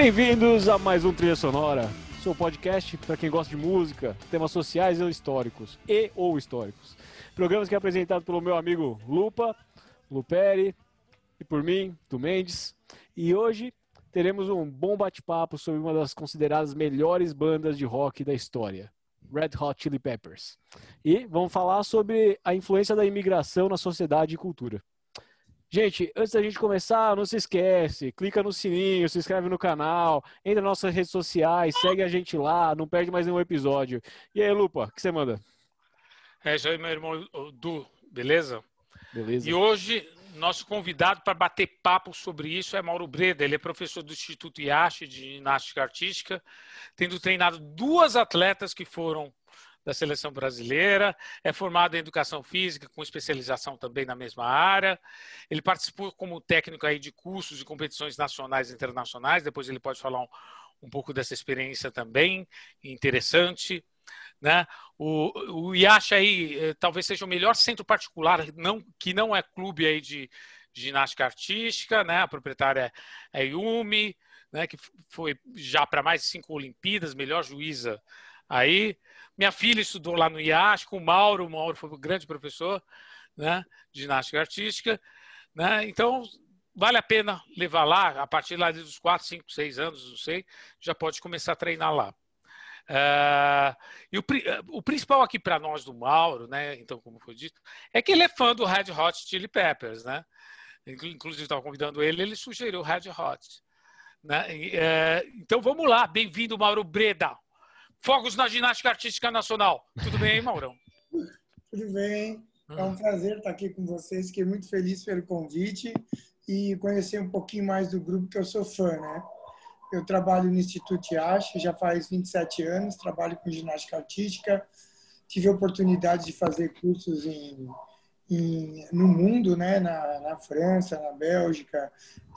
Bem-vindos a mais um Trilha Sonora, seu podcast para quem gosta de música, temas sociais ou históricos, e ou históricos. Programas que é apresentado pelo meu amigo Lupa, Luperi, e por mim, do Mendes. E hoje teremos um bom bate-papo sobre uma das consideradas melhores bandas de rock da história, Red Hot Chili Peppers. E vamos falar sobre a influência da imigração na sociedade e cultura. Gente, antes da gente começar, não se esquece, clica no sininho, se inscreve no canal, entra nas nossas redes sociais, segue a gente lá, não perde mais nenhum episódio. E aí, Lupa, o que você manda? É, isso aí, meu irmão Du, beleza? Beleza. E hoje, nosso convidado para bater papo sobre isso é Mauro Breda. Ele é professor do Instituto IASH de Ginástica Artística, tendo treinado duas atletas que foram da seleção brasileira, é formado em educação física, com especialização também na mesma área. Ele participou como técnico aí de cursos de competições nacionais e internacionais, depois ele pode falar um, um pouco dessa experiência também, interessante. Né? O, o IACH aí eh, talvez seja o melhor centro particular, não, que não é clube aí de ginástica artística, né? a proprietária é Yumi, né? que foi já para mais de cinco Olimpíadas, melhor juíza aí. Minha filha estudou lá no IAS com o Mauro, o Mauro foi um grande professor né, de ginástica artística. Né? Então, vale a pena levar lá, a partir lá dos 4, 5, 6 anos, não sei, já pode começar a treinar lá. Uh, e o, o, principal aqui para nós do Mauro, né, então, como foi dito, é que ele é fã do Red Hot Chili Peppers, né? Inclusive, estava convidando ele, ele sugeriu Red Hot. Né? E, uh, então, vamos lá. Bem-vindo, Mauro Breda. Fogos na Ginástica Artística Nacional. Tudo bem, Maurão? Tudo bem. É um prazer estar aqui com vocês. Fiquei muito feliz pelo convite e conhecer um pouquinho mais do grupo que eu sou fã, né? Eu trabalho no Instituto IASH já faz 27 anos, trabalho com ginástica artística. Tive a oportunidade de fazer cursos em, em, no mundo, né? Na, na França, na Bélgica,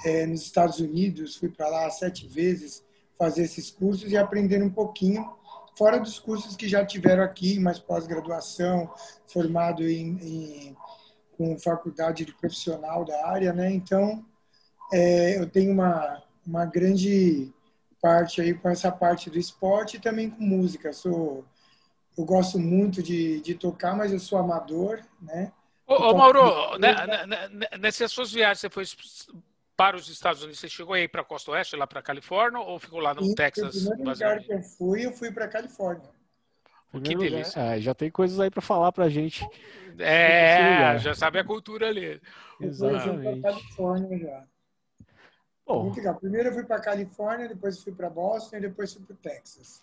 é, nos Estados Unidos. Fui para lá sete vezes fazer esses cursos e aprender um pouquinho fora dos cursos que já tiveram aqui, mais pós-graduação, formado em, em, com faculdade de profissional da área, né? Então, é, eu tenho uma, uma grande parte aí com essa parte do esporte e também com música. Sou, eu gosto muito de, de tocar, mas eu sou amador, né? Ô, ô Mauro, né, né, né, nessas suas viagens, você foi para os Estados Unidos, você chegou aí para a Costa Oeste, lá para a Califórnia, ou ficou lá no Texas? No primeiro lugar que eu fui, eu fui para a Califórnia. Que delícia. É, já tem coisas aí para falar para a gente. É, já sabe a cultura ali. Exatamente. Eu fui para Califórnia já. Bom. Muito legal. Primeiro eu fui para Califórnia, depois fui para Boston e depois fui para o Texas.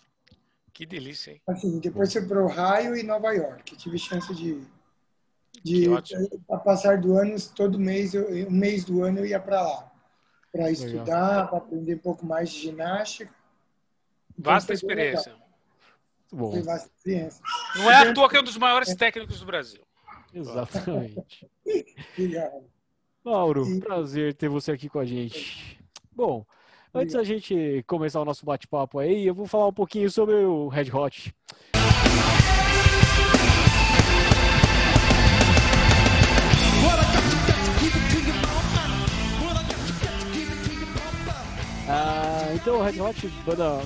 Que delícia, hein? Assim, depois fui para Ohio e Nova York. tive chance de de a passar do ano todo mês eu, um mês do ano eu ia para lá para estudar, para aprender um pouco mais de ginástica. Então, vasta experiência. Bom. Foi vasta experiência. Não é à toa que é um dos maiores técnicos do Brasil. Exatamente. Obrigado. Mauro, Sim. prazer ter você aqui com a gente. Bom, antes da gente começar o nosso bate-papo aí, eu vou falar um pouquinho sobre o Red Hot. Então, o Red Hot, banda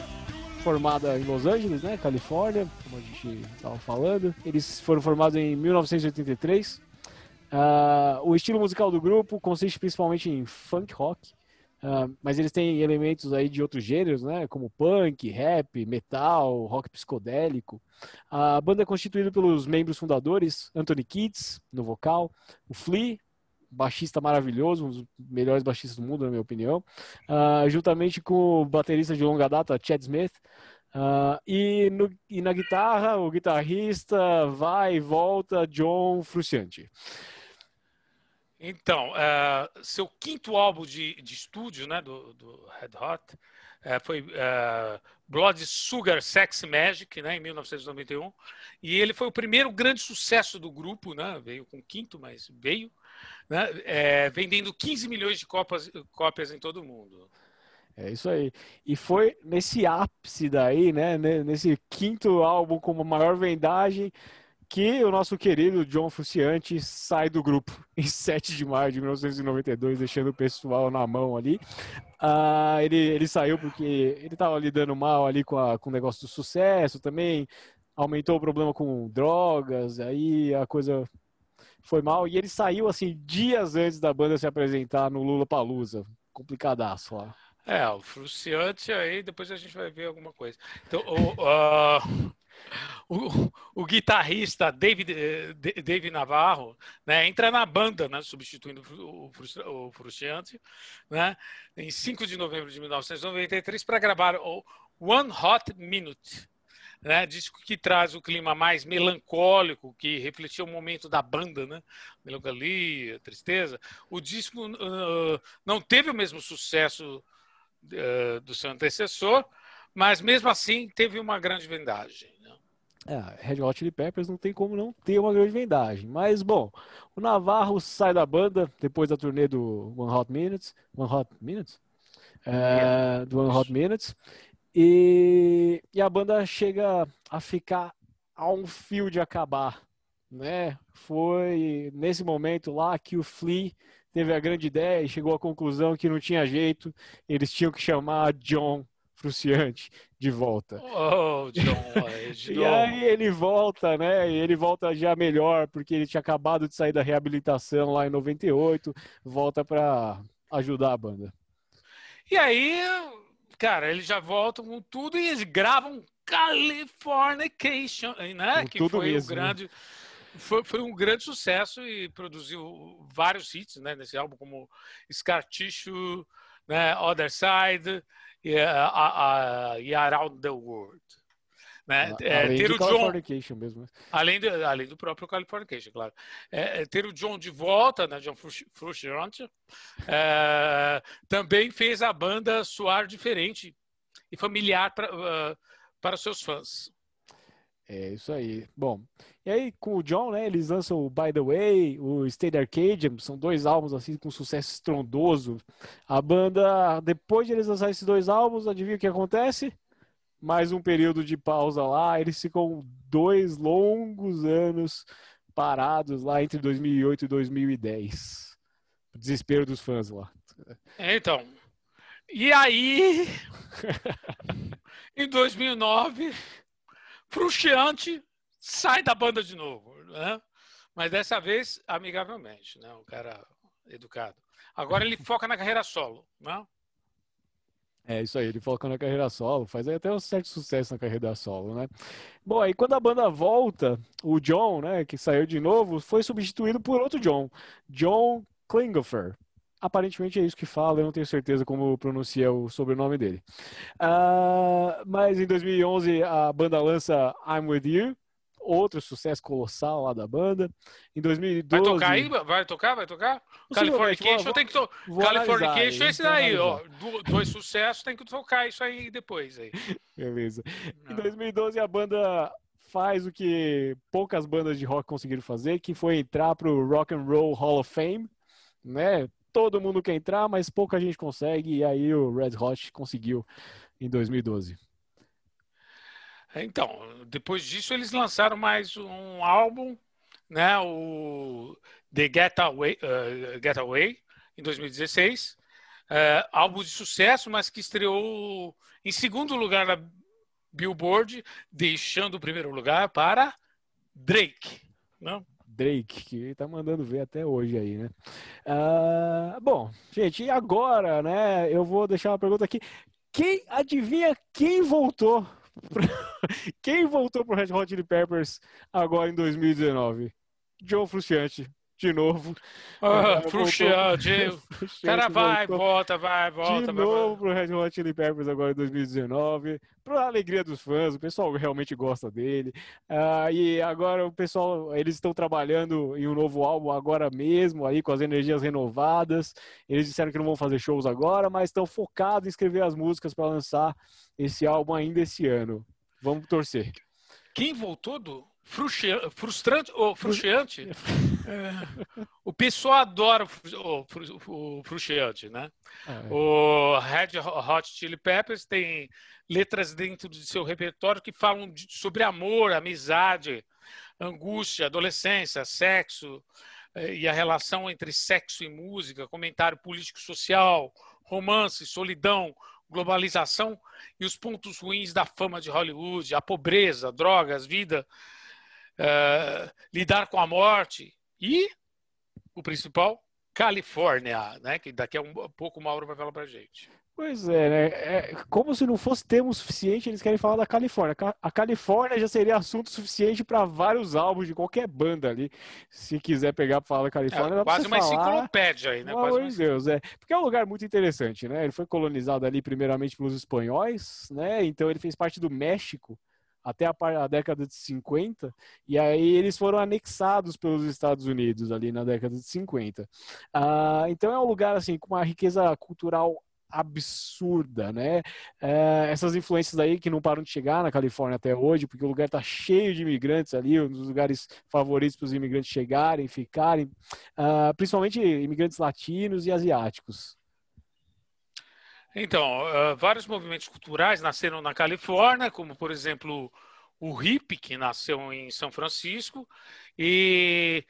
formada em Los Angeles, né, Califórnia, como a gente estava falando. Eles foram formados em 1983. Ah, o estilo musical do grupo consiste principalmente em funk rock, ah, mas eles têm elementos aí de outros gêneros, né, como punk, rap, metal, rock psicodélico. A banda é constituída pelos membros fundadores Anthony Kids no vocal, o Flea baixista maravilhoso, um dos melhores baixistas do mundo, na minha opinião, uh, juntamente com o baterista de longa data, Chad Smith. Uh, e, no, e, na guitarra, o guitarrista vai e volta, John Frusciante. Então, uh, seu quinto álbum de, de estúdio né, do, do Red Hot uh, foi uh, Blood Sugar Sex Magic, né, em 1991. E ele foi o primeiro grande sucesso do grupo, né, veio com quinto, mas veio né, é, vendendo 15 milhões de cópias, em todo o mundo. É isso aí. E foi nesse ápice daí, né, nesse quinto álbum como maior vendagem, que o nosso querido John Frusciante sai do grupo em 7 de maio de 1992, deixando o pessoal na mão ali. Uh, ele, ele saiu porque ele estava lidando mal ali com, a, com o negócio do sucesso também, aumentou o problema com drogas, aí a coisa foi mal. E ele saiu assim dias antes da banda se apresentar no Lula Palusa. Complicadaço lá. É, o Fruciante aí, depois a gente vai ver alguma coisa. Então, o, uh, o, o, guitarrista David, eh, David Navarro né, entra na banda, né, substituindo o, o Fruciante, né, em 5 de novembro de 1993, para gravar o One Hot Minute. Né, disco que traz o clima mais melancólico, que refletia o momento da banda, né? Melancolia, tristeza. O disco uh, não teve o mesmo sucesso uh, do seu antecessor, mas mesmo assim teve uma grande vendagem. Né? É, Red Hot Chili Peppers não tem como não ter uma grande vendagem. Mas, bom, o Navarro sai da banda depois da turnê do One Hot Minutes. One Hot Minutes? É, do One Hot Minutes. E, e a banda chega a ficar a um fio de acabar. Né? Foi nesse momento lá que o Flea teve a grande ideia e chegou à conclusão que não tinha jeito, eles tinham que chamar John Fruciante de volta. Oh, John, e aí ele volta, né? E ele volta já melhor, porque ele tinha acabado de sair da reabilitação lá em 98, volta para ajudar a banda. E aí, cara, eles já voltam com tudo e eles gravam Californication, né? Com que foi mesmo, grande. Né? foi, foi um grande sucesso e produziu vários hits né, nesse álbum, como Scar Tissue, né, Other Side e, uh, uh, e Around the World. Né? É, além ter do o John, mesmo. Né? Além, de, além do próprio Californication, claro. É, é ter o John de volta, né, John Frusciante, é, também fez a banda soar diferente e familiar pra, uh, para seus fãs. É isso aí. Bom, e aí com o John, né, eles lançam o By the Way, o State Arcadium, são dois álbuns assim com sucesso estrondoso. A banda, depois de eles lançarem esses dois álbuns, adivinha o que acontece? Mais um período de pausa lá, eles ficam dois longos anos parados lá entre 2008 e 2010. Desespero dos fãs lá. Então, e aí, em 2009 Frustiante sai da banda de novo, né? Mas dessa vez amigavelmente, né? O cara educado. Agora ele foca na carreira solo, né? É isso aí, ele foca na carreira solo, faz até um certo sucesso na carreira solo, né? Bom, aí quando a banda volta, o John, né, que saiu de novo, foi substituído por outro John, John Klinghoffer aparentemente é isso que fala, eu não tenho certeza como pronuncia o sobrenome dele. Uh, mas em 2011 a banda lança I'm With You, outro sucesso colossal lá da banda. Em 2012... Vai tocar aí? Vai tocar? Vai tocar? Californication tem que tocar. Californication é esse daí, ó. Dois sucessos, tem que tocar isso aí depois. Aí. Beleza. Não. Em 2012 a banda faz o que poucas bandas de rock conseguiram fazer, que foi entrar pro Rock and Roll Hall of Fame, né? todo mundo quer entrar, mas pouca gente consegue, e aí o Red Hot conseguiu em 2012. Então, depois disso eles lançaram mais um álbum, né, o The Getaway, uh, Getaway em 2016, uh, álbum de sucesso, mas que estreou em segundo lugar na Billboard, deixando o primeiro lugar para Drake. Não? Drake, que tá mandando ver até hoje aí, né? Uh, bom, gente, e agora, né? Eu vou deixar uma pergunta aqui. Quem adivinha quem voltou? Quem voltou pro Red Hot Chili Peppers agora em 2019? Joe Frusciante de novo. Ah, Frustiante. O cara vai, volta, vai, volta. De novo pro Red Hot Chili Peppers agora em 2019. Pra alegria dos fãs, o pessoal realmente gosta dele. Uh, e agora o pessoal, eles estão trabalhando em um novo álbum agora mesmo, aí com as energias renovadas. Eles disseram que não vão fazer shows agora, mas estão focados em escrever as músicas para lançar esse álbum ainda esse ano. Vamos torcer. Quem voltou do frustrante ou frustrante. É. O pessoal adora o, o, o frustrante, né? É. O Red Hot Chili Peppers tem letras dentro do seu repertório que falam de, sobre amor, amizade, angústia, adolescência, sexo eh, e a relação entre sexo e música, comentário político-social, romance, solidão, globalização e os pontos ruins da fama de Hollywood, a pobreza, drogas, vida, uh, lidar com a morte e o principal, Califórnia, né? Que daqui a um pouco o Mauro vai falar para gente. Pois é, né? É, como se não fosse termo suficiente, eles querem falar da Califórnia. A Califórnia já seria assunto suficiente para vários álbuns de qualquer banda ali. Se quiser pegar para falar da Califórnia, é, quase uma falar. enciclopédia aí, né? Pelo amor de Deus, é. Porque é um lugar muito interessante, né? Ele foi colonizado ali primeiramente pelos espanhóis, né? Então ele fez parte do México até a, a, década de 50, e aí eles foram anexados pelos Estados Unidos ali na década de 50. Ah, então é um lugar assim com uma riqueza cultural absurda, né? É, essas influências aí que não param de chegar na Califórnia até hoje, porque o lugar está cheio de imigrantes ali, um dos lugares favoritos para os imigrantes chegarem, ficarem, uh, principalmente imigrantes latinos e asiáticos. Então, uh, vários movimentos culturais nasceram na Califórnia, como por exemplo o hip, que nasceu em São Francisco, e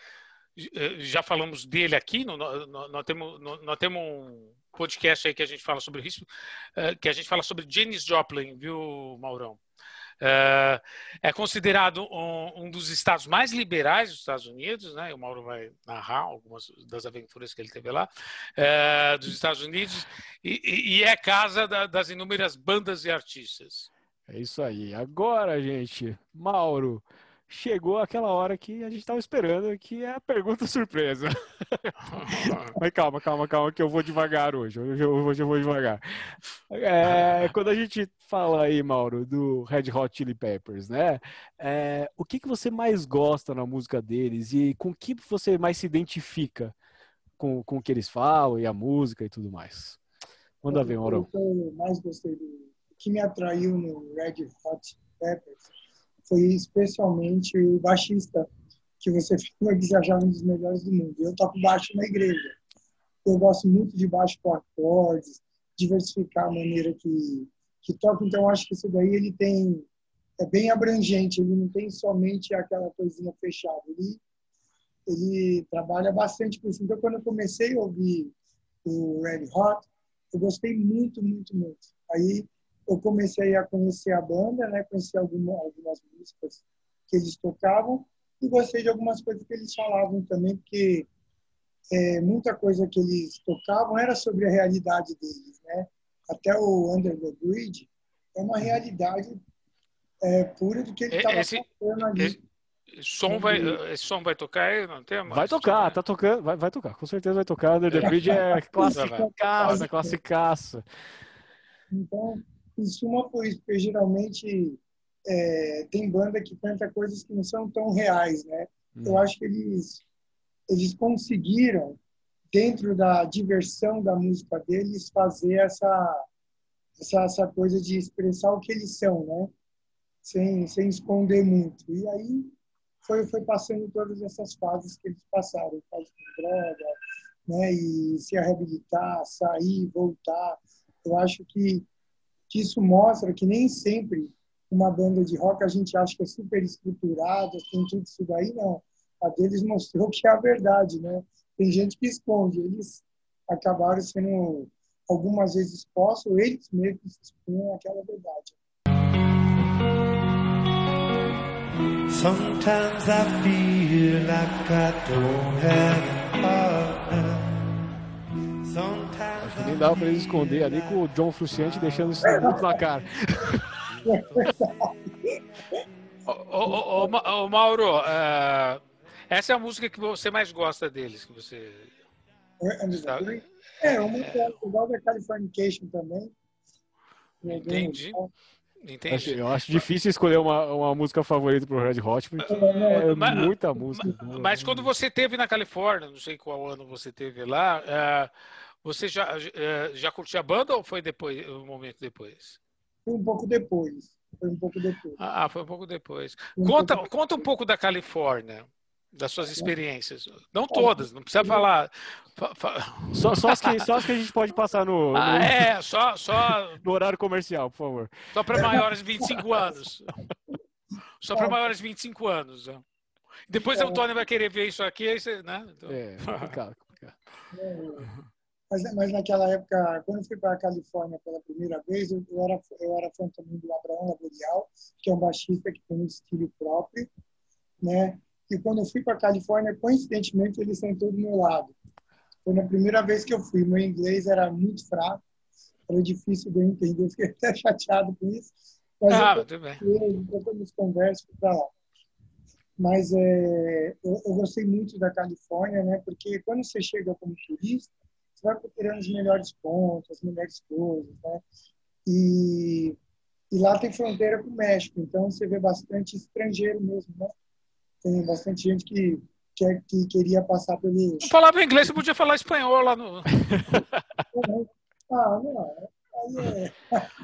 eh, já falamos dele aqui, nós temos, nós temos um podcast aí que a gente fala sobre risco, uh, que a gente fala sobre Janis Joplin, viu, Maurão? Uh, é considerado um, um, dos estados mais liberais dos Estados Unidos, né? O Mauro vai narrar algumas das aventuras que ele teve lá, uh, dos Estados Unidos, e, e é casa da, das inúmeras bandas e artistas. É isso aí. Agora, gente, Mauro, chegou aquela hora que a gente estava esperando, que é a pergunta surpresa. Mas calma, calma, calma, que eu vou devagar hoje. Hoje eu, hoje eu vou devagar. É, quando a gente fala aí, Mauro, do Red Hot Chili Peppers, né? É, o que, que você mais gosta na música deles e com que você mais se identifica com, com o que eles falam e a música e tudo mais? Manda ver, Mauro. O que eu mais gostei do o que me atraiu no Red Hot Peppers foi especialmente o baixista, que você falou que você achava um dos melhores do mundo. Eu toco baixo na igreja. Eu gosto muito de baixo com acordes, diversificar a maneira que, que toca. Então, acho que isso daí ele tem é bem abrangente. Ele não tem somente aquela coisinha fechada. Ele, ele trabalha bastante com isso. Então, quando eu comecei a ouvir o Red Hot, eu gostei muito, muito, muito. Aí eu comecei a conhecer a banda, né? Conhecer alguma, algumas músicas que eles tocavam e gostei de algumas coisas que eles falavam também, porque é, muita coisa que eles tocavam era sobre a realidade deles, né? Até o Under the Bridge é uma realidade é, pura do que ele estava passando ali. Esse, som vai, esse som vai tocar aí? Não tem Vai tocar, tá tocando, vai, vai tocar, com certeza vai tocar. Under the Bridge é classicaça, classicaça. Então, em suma foi isso, porque geralmente é, tem banda que canta coisas que não são tão reais, né? Hum. Eu acho que eles, eles conseguiram, dentro da diversão da música deles, fazer essa, essa, essa coisa de expressar o que eles são, né? Sem, sem esconder muito. E aí foi, foi passando todas essas fases que eles passaram, fase com droga, né? E se reabilitar, sair, voltar. Eu acho que que isso mostra que nem sempre uma banda de rock a gente acha que é super estruturada, tem tudo isso daí, não. A deles mostrou que é a verdade, né? Tem gente que esconde, eles acabaram sendo algumas vezes expostos, eles mesmos expunham aquela verdade. Sometimes I feel like I don't have a partner. Que nem dava pra eles esconder ali com o John Fruciante deixando isso muito na cara. ô, ô, ô, ô, Mauro, uh, essa é a música que você mais gosta deles, que você. É, uma que é igual da Californication também. Entendi. Entendi. Eu acho difícil escolher uma, uma música favorita pro Red Hot, porque é, é mas, muita música. Mas, mas, quando você teve na Califórnia, não sei qual ano você teve lá, uh, você já, eh, já curtiu a banda ou foi depois, um momento depois? Foi um pouco depois. Foi um pouco depois. Ah, foi um pouco depois. Um conta, pouco conta um pouco da Califórnia, das suas experiências. Não todas, não precisa falar. Só, só, as, que, só as que a gente pode passar no. Ah, no... é, só, só. No horário comercial, por favor. Só para maiores de 25 anos. Só para maiores de 25 anos. Depois é. o Tony vai querer ver isso aqui, aí você, né? Então... É, complicado, complicado. É, mas, mas naquela época, quando eu fui para a Califórnia pela primeira vez, eu, eu, era, eu era fã também do Abraão Laborial, que é um baixista que tem um estilo próprio, né? E quando eu fui para a Califórnia, coincidentemente, ele sentou do meu lado. Foi na primeira vez que eu fui. Meu inglês era muito fraco, era difícil de eu entender, fiquei até chateado com isso. Mas ah, eu, tudo bem. Trocamos conversas para lá. Mas é, eu, eu, gostei muito da Califórnia, né? Porque quando você chega como turista, vai procurando os melhores pontos, as melhores coisas, né? E, e lá tem fronteira com o México, então você vê bastante estrangeiro mesmo, né? Tem bastante gente que que, é, que queria passar pelo. Não falava inglês, você podia falar espanhol lá no. ah, não. Aí é...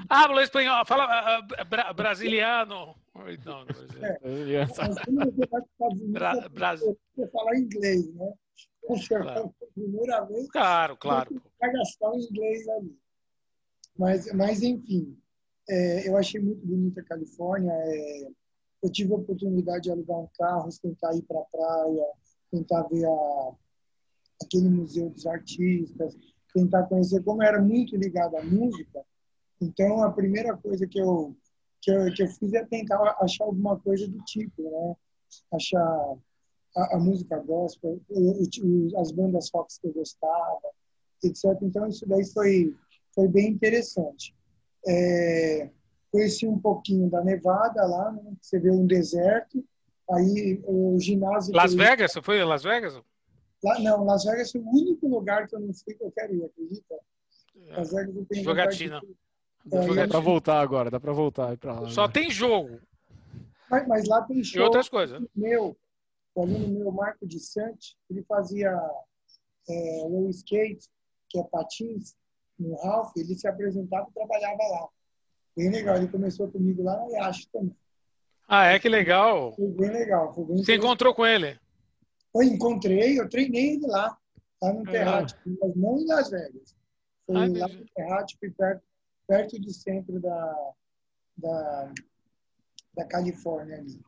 Ah, espanhol, fala uh, bra brasiliano. Não, não é. Bra Brasil. Você falar inglês, né? Claro. primeira vez. Claro, claro. Vai gastar o inglês ali. Mas, mas enfim, é, eu achei muito bonita a Califórnia. É, eu tive a oportunidade de alugar um carro, tentar ir para a praia, tentar ver a, aquele museu dos artistas, tentar conhecer como era muito ligado à música. Então, a primeira coisa que eu que eu, que eu fiz é tentar achar alguma coisa do tipo, né? Achar a, a música gospel, o, o, as bandas Fox que eu gostava, etc. Então, isso daí foi, foi bem interessante. É, conheci um pouquinho da Nevada lá, né? você vê um deserto, aí o ginásio... Las Vegas? Você foi em Las Vegas? Lá, não, Las Vegas foi o único lugar que eu não fui que eu quero ir, acredita? É. Las Vegas eu tenho Jogatina. É, dá para voltar agora, dá para voltar para lá. Só né? tem jogo. Mas, mas, lá tem show. E outras coisas. Meu, o aluno meu, Marco de Santos, ele fazia é, o skate, que é patins, no Ralph, ele se apresentava e trabalhava lá. Bem legal. Ele começou comigo lá na Yashi também. Ah, é? Que legal. Foi bem legal. Foi bem Você encontrou com ele? Eu encontrei, eu treinei ele lá, lá no Terrático, ah. mas não em Las Vegas. Foi ah, lá no Terrático, perto, perto do centro da, da, da Califórnia ali.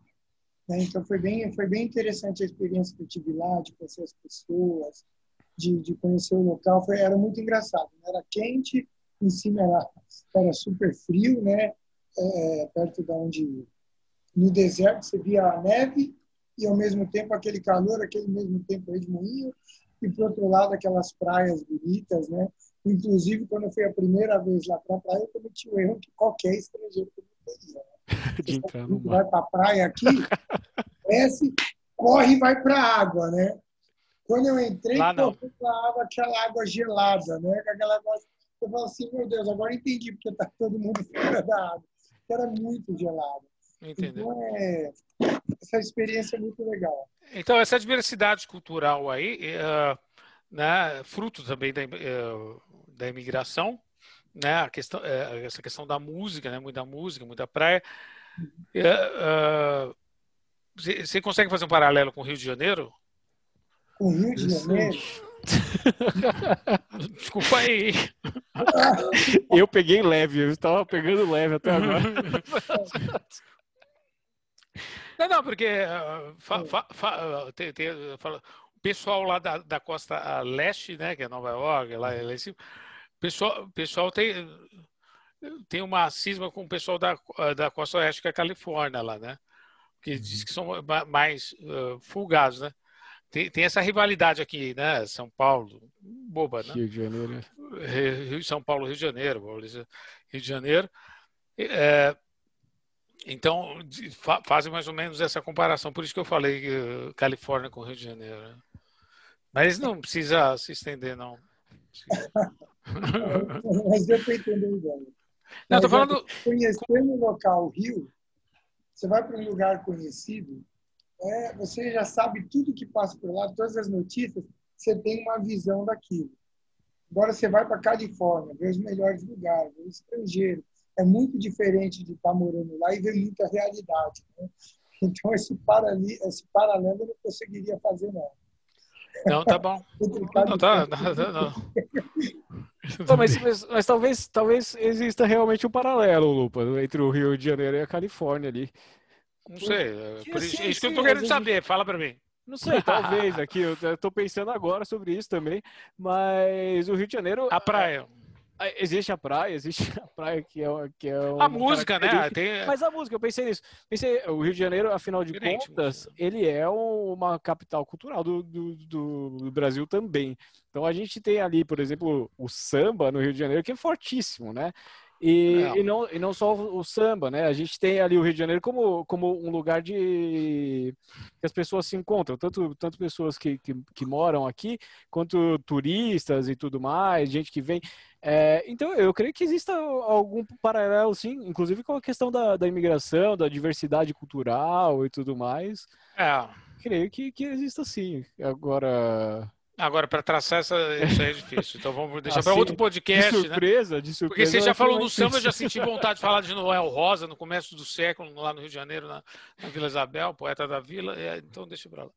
Né? Então foi bem, foi bem interessante a experiência que eu tive lá, de conhecer as pessoas, de, de conhecer o local. Foi, era muito engraçado. Né? Era quente, em cima era, era super frio, né? É, perto da onde no deserto você via a neve e ao mesmo tempo aquele calor, aquele mesmo tempo redemoinho e por outro lado aquelas praias bonitas, né? Inclusive quando eu fui a primeira vez lá para a praia eu cometi o erro que qualquer estrangeiro. No vai para a praia aqui, desce, corre e vai para a água, né? Quando eu entrei, Lá não. a água, aquela água gelada, né? Aquela eu falo assim, meu Deus, agora entendi porque está todo mundo fora da água. Era muito gelado. Entendeu? Então, é, essa experiência é muito legal. Então, essa diversidade cultural aí, é, né, fruto também da, é, da imigração, né, a questão, é, essa questão da música, né, muita música, muita praia. Você consegue fazer um paralelo com o Rio de Janeiro? Com o Rio de Janeiro? Desculpa aí. Eu peguei leve, eu estava pegando leve até agora. Não, não, porque uh, fa, fa, fa, uh, tem, tem, fala, o pessoal lá da, da costa leste, né, que é Nova York, lá, lá em cima, pessoal, pessoal tem, tem uma cisma com o pessoal da, da costa oeste, que é a Califórnia lá, né? Que diz que são mais uh, folgados, né? Tem, tem, essa rivalidade aqui, né? São Paulo, boba, né? Rio de Janeiro. Rio, São Paulo, Rio de Janeiro, Rio de Janeiro. É, então, fa fazem mais ou menos essa comparação. Por isso que eu falei uh, Califórnia com Rio de Janeiro. Né? Mas não precisa se estender, não. Mas deu para entender o ideia. Não, estou falando. Conhecendo o local Rio, você vai para um lugar conhecido, é, você já sabe tudo que passa por lá, todas as notícias, você tem uma visão daquilo. Agora você vai para a Califórnia, ver os melhores lugares, ver o estrangeiro. É muito diferente de estar tá morando lá e ver muita realidade. Né? Então, esse, parali, esse paralelo eu não conseguiria fazer, não. Não, tá bom. não, tá, não, não, mas, mas, mas, talvez, talvez exista realmente um paralelo, Lupa, entre o Rio de Janeiro e a Califórnia ali Não sei. É por isso, isso que eu tô querendo saber. Fala para mim. Não sei, talvez aqui. Eu estou pensando agora sobre isso também. Mas o Rio de Janeiro. A praia. Existe a praia, existe a praia que é, que é a música, né? Tem... Mas a música, eu pensei nisso. Pensei, o Rio de Janeiro, afinal de Diferente, contas, música. ele é uma capital cultural do, do, do, Brasil também. Então a gente tem ali, por exemplo, o samba no Rio de Janeiro, que é fortíssimo, né? E, e, não, e não só o, samba, né? A gente tem ali o Rio de Janeiro como, como um lugar de que as pessoas se encontram, tanto, tanto pessoas que, que, que moram aqui, quanto turistas e tudo mais, gente que vem. É, então, eu creio que exista algum paralelo, sim, inclusive com a questão da, da imigração, da diversidade cultural e tudo mais. É. Creio que, que exista sim. Agora, Agora, para traçar essa, isso aí é difícil. Então vamos deixar para outro podcast. De surpresa, né? de surpresa. Porque você já falou no samba, eu já senti vontade de falar de Noel Rosa no começo do século, lá no Rio de Janeiro, na, na Vila Isabel, poeta da vila. É, então deixa para lá.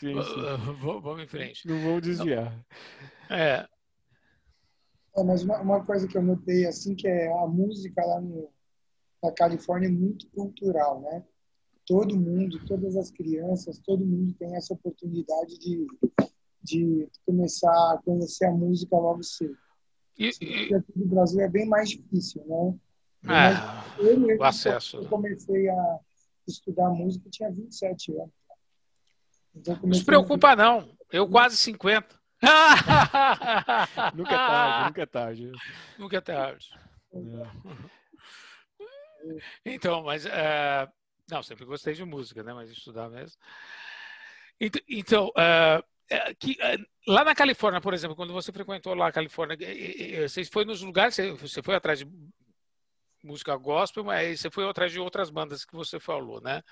Sim, sim. Vamos em frente. Não vamos desviar. É. é mas uma, uma, coisa que eu notei assim que é a música lá no, na Califórnia é muito cultural, né? Todo mundo, todas as crianças, todo mundo tem essa oportunidade de de começar a conhecer a música logo cedo. E, e... Aqui no Brasil é bem mais difícil, né? É, eu, o acesso. Eu comecei a estudar música, tinha 27 anos. Então, não se preocupa, a... não. Eu quase 50. nunca é tarde, nunca é tarde. Nunca é tarde. Então, mas. Uh, não, sempre gostei de música, né? Mas estudar mesmo. Então, uh, é, que, é, lá na Califórnia, por exemplo, quando você frequentou lá a Califórnia, você foi nos lugares, você foi atrás de música gospel, mas você foi atrás de outras bandas que você falou, né?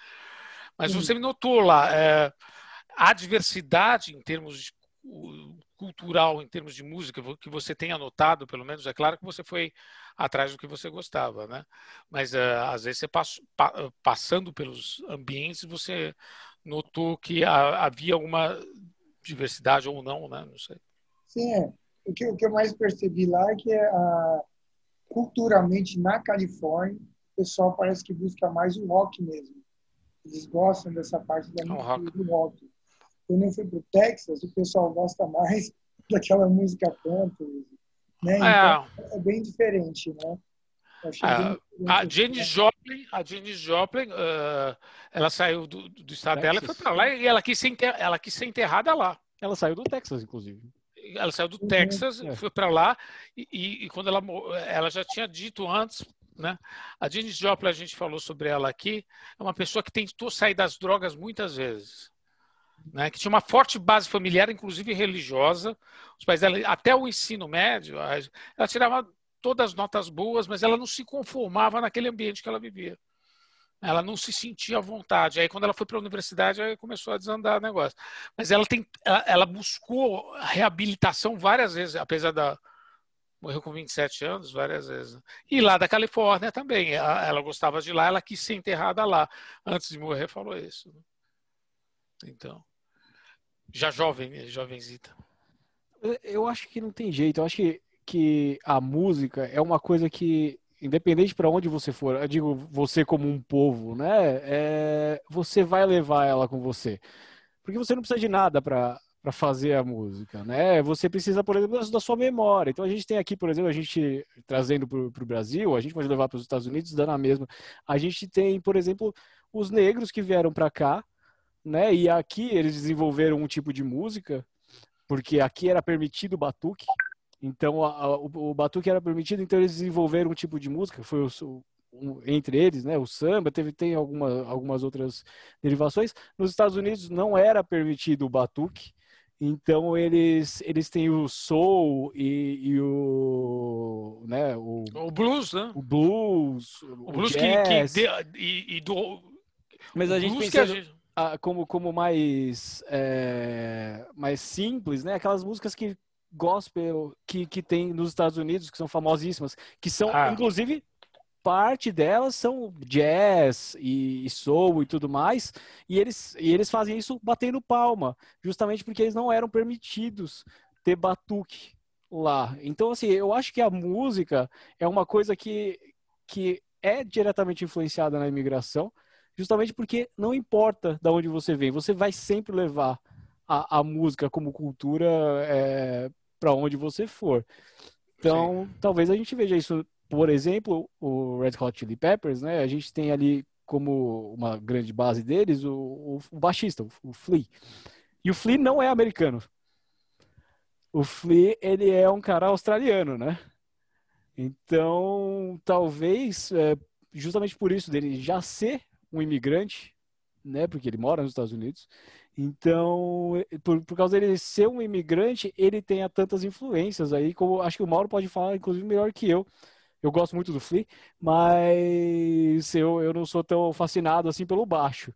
Mas você notou lá é, a diversidade em termos de, cultural, em termos de música, que você tem anotado, pelo menos, é claro que você foi atrás do que você gostava, né? Mas uh, às vezes você passo, pa, passando pelos ambientes, você notou que a, havia alguma diversidade ou não, né? Não sei. Sim, é. O que, o que eu mais percebi lá é que a, ah, culturalmente na Califórnia o pessoal parece que busca mais o rock mesmo. Eles gostam dessa parte da música rock. do rock. Quando eu fui para o Texas, o pessoal gosta mais daquela música country, né? É. Então, é bem diferente, né? Ah, a Janis Joplin, a Janis Joplin, uh, ela saiu do, do estado Texas. dela e foi para lá e ela quis, ser ela quis ser enterrada lá. Ela saiu do Texas, inclusive. Ela saiu do uhum. Texas, é. foi para lá e, e, quando ela ela já tinha dito antes, né? A Janis Joplin a gente falou sobre ela aqui, é uma pessoa que tentou sair das drogas muitas vezes. Né, que tinha uma forte base familiar, inclusive religiosa. Os pais dela, até o ensino médio, ela tirava todas as notas boas, mas ela não se conformava naquele ambiente que ela vivia. Ela não se sentia à vontade. Aí, quando ela foi para a universidade, aí começou a desandar o negócio. Mas ela, tem, ela, ela buscou reabilitação várias vezes, apesar da. Morreu com 27 anos, várias vezes. E lá da Califórnia também. Ela, ela gostava de lá, ela quis ser enterrada lá. Antes de morrer, falou isso. Então. Já jovem, jovenzita. Eu acho que não tem jeito. Eu acho que que a música é uma coisa que, independente para onde você for, eu digo você como um povo, né? É, você vai levar ela com você. Porque você não precisa de nada para para fazer a música, né? Você precisa, por exemplo, da sua memória. Então a gente tem aqui, por exemplo, a gente trazendo para o Brasil, a gente pode levar para os Estados Unidos, dando a mesma. A gente tem, por exemplo, os negros que vieram para cá, né? E aqui eles desenvolveram um tipo de música, porque aqui era permitido batuque, então, a, a, o, o batuque era permitido, então eles desenvolveram um tipo de música, foi o, um, entre eles, né, o samba, teve tem alguma, algumas outras derivações. Nos Estados Unidos não era permitido o batuque, então eles eles têm o soul e, e o né o, o, blues, né? O blues, o, o blues que, que de, e, e, do mas a gente pensa gente... como como mais é, mais simples, né? Aquelas músicas que gospel que, que tem nos Estados Unidos, que são famosíssimas, que são, ah. inclusive, parte delas são jazz e, soul e tudo mais, e eles, e eles fazem isso batendo palma, justamente porque eles não eram permitidos ter batuque lá. Então, assim, eu acho que a música é uma coisa que, que é diretamente influenciada na imigração, justamente porque não importa de onde você vem, você vai sempre levar a, a música como cultura é, para onde você for. Então, Sim. talvez a gente veja isso, por exemplo, o Red Hot Chili Peppers, né? A gente tem ali como uma grande base deles o, o, o baixista, o, o Flea. E o Flea não é americano. O Flea, ele é um cara australiano, né? Então, talvez, é, justamente por isso dele já ser um imigrante, né? Porque ele mora nos Estados Unidos. Então, por, por causa dele ser um imigrante, ele tenha tantas influências aí, como acho que o Mauro pode falar, inclusive, melhor que eu. Eu gosto muito do Flea, mas eu, eu não sou tão fascinado assim pelo baixo.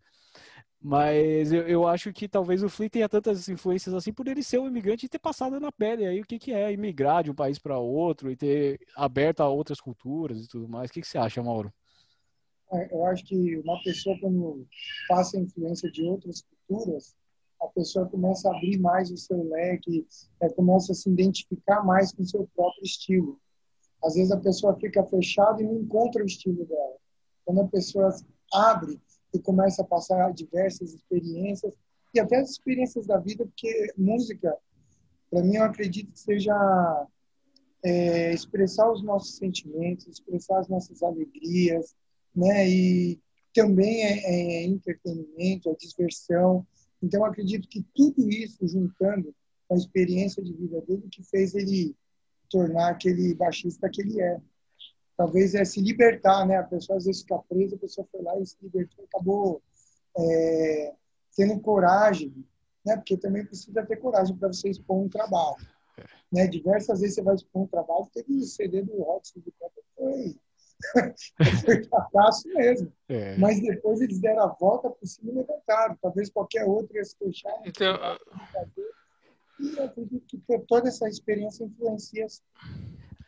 Mas eu, eu acho que talvez o Flea tenha tantas influências assim por ele ser um imigrante e ter passado na pele aí o que, que é imigrar de um país para outro e ter aberto a outras culturas e tudo mais. O que, que você acha, Mauro? É, eu acho que uma pessoa, quando passa a influência de outras culturas, a pessoa começa a abrir mais o seu leque, é, começa a se identificar mais com o seu próprio estilo. Às vezes a pessoa fica fechada e não encontra o estilo dela. Quando a pessoa abre e começa a passar diversas experiências, e até as experiências da vida, porque música, para mim, eu acredito que seja é, expressar os nossos sentimentos, expressar as nossas alegrias, né? E também é, é entretenimento, é diversão. Então, acredito que tudo isso, juntando com a experiência de vida dele, que fez ele tornar aquele baixista que ele é. Talvez é se libertar, né? A pessoa às vezes fica presa, a pessoa foi lá e se libertou acabou é, tendo coragem, né? Porque também precisa ter coragem para você expor um trabalho. Né? Diversas vezes você vai expor um trabalho, teve o CD do Rock, do foi foi fracasso mesmo. É. Mas depois eles deram a volta por cima e levantaram. Talvez qualquer outro ia se fechar. Então, e eu acredito que toda essa experiência influencia.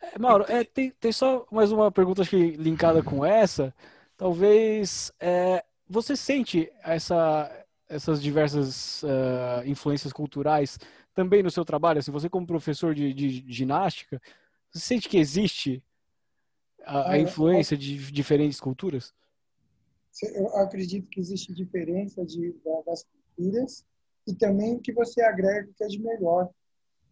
É, Mauro, é, tem, tem só mais uma pergunta que linkada com essa. Talvez é, você sente essa, essas diversas uh, influências culturais também no seu trabalho? Assim, você como professor de, de ginástica, você sente que existe a, a é, influência de diferentes culturas? Eu acredito que existe diferença de, das culturas e também o que você agrega que é de melhor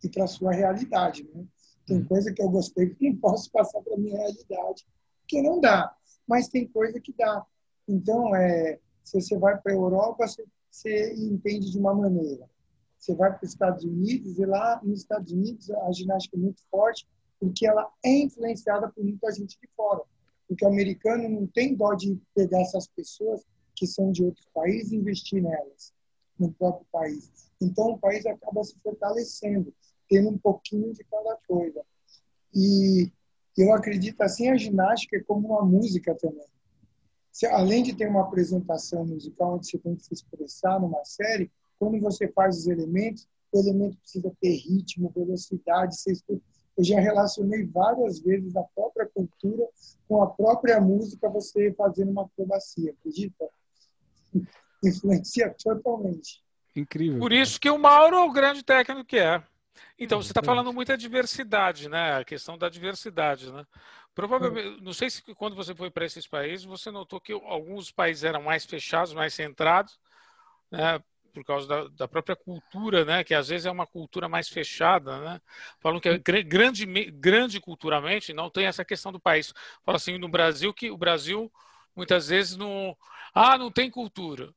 e para a sua realidade. Né? Tem hum. coisa que eu gostei que não posso passar para a minha realidade, que não dá, mas tem coisa que dá. Então, é, se você vai para a Europa, você, você entende de uma maneira. Você vai para os Estados Unidos e lá nos Estados Unidos a ginástica é muito forte, porque ela é influenciada por muita gente de fora. Porque o americano não tem dó de pegar essas pessoas que são de outros países e investir nelas no próprio país. Então, o país acaba se fortalecendo, tendo um pouquinho de cada coisa. E eu acredito assim, a ginástica é como uma música também. Se, além de ter uma apresentação musical onde você tem que se expressar numa série, quando você faz os elementos, o elemento precisa ter ritmo, velocidade, ser eu já relacionei várias vezes a própria cultura com a própria música, você fazendo uma acrobacia, acredita? Influencia totalmente. Incrível. Por isso que o Mauro é o grande técnico que é. Então, você está falando muito da diversidade, né? A questão da diversidade, né? Provavelmente, não sei se quando você foi para esses países, você notou que alguns países eram mais fechados, mais centrados, né? Por causa da, da, própria cultura, né? Que às vezes é uma cultura mais fechada, né? Falam que é grande, grande culturalmente, não tem essa questão do país. Fala assim no Brasil que o Brasil muitas vezes não, ah, não tem cultura.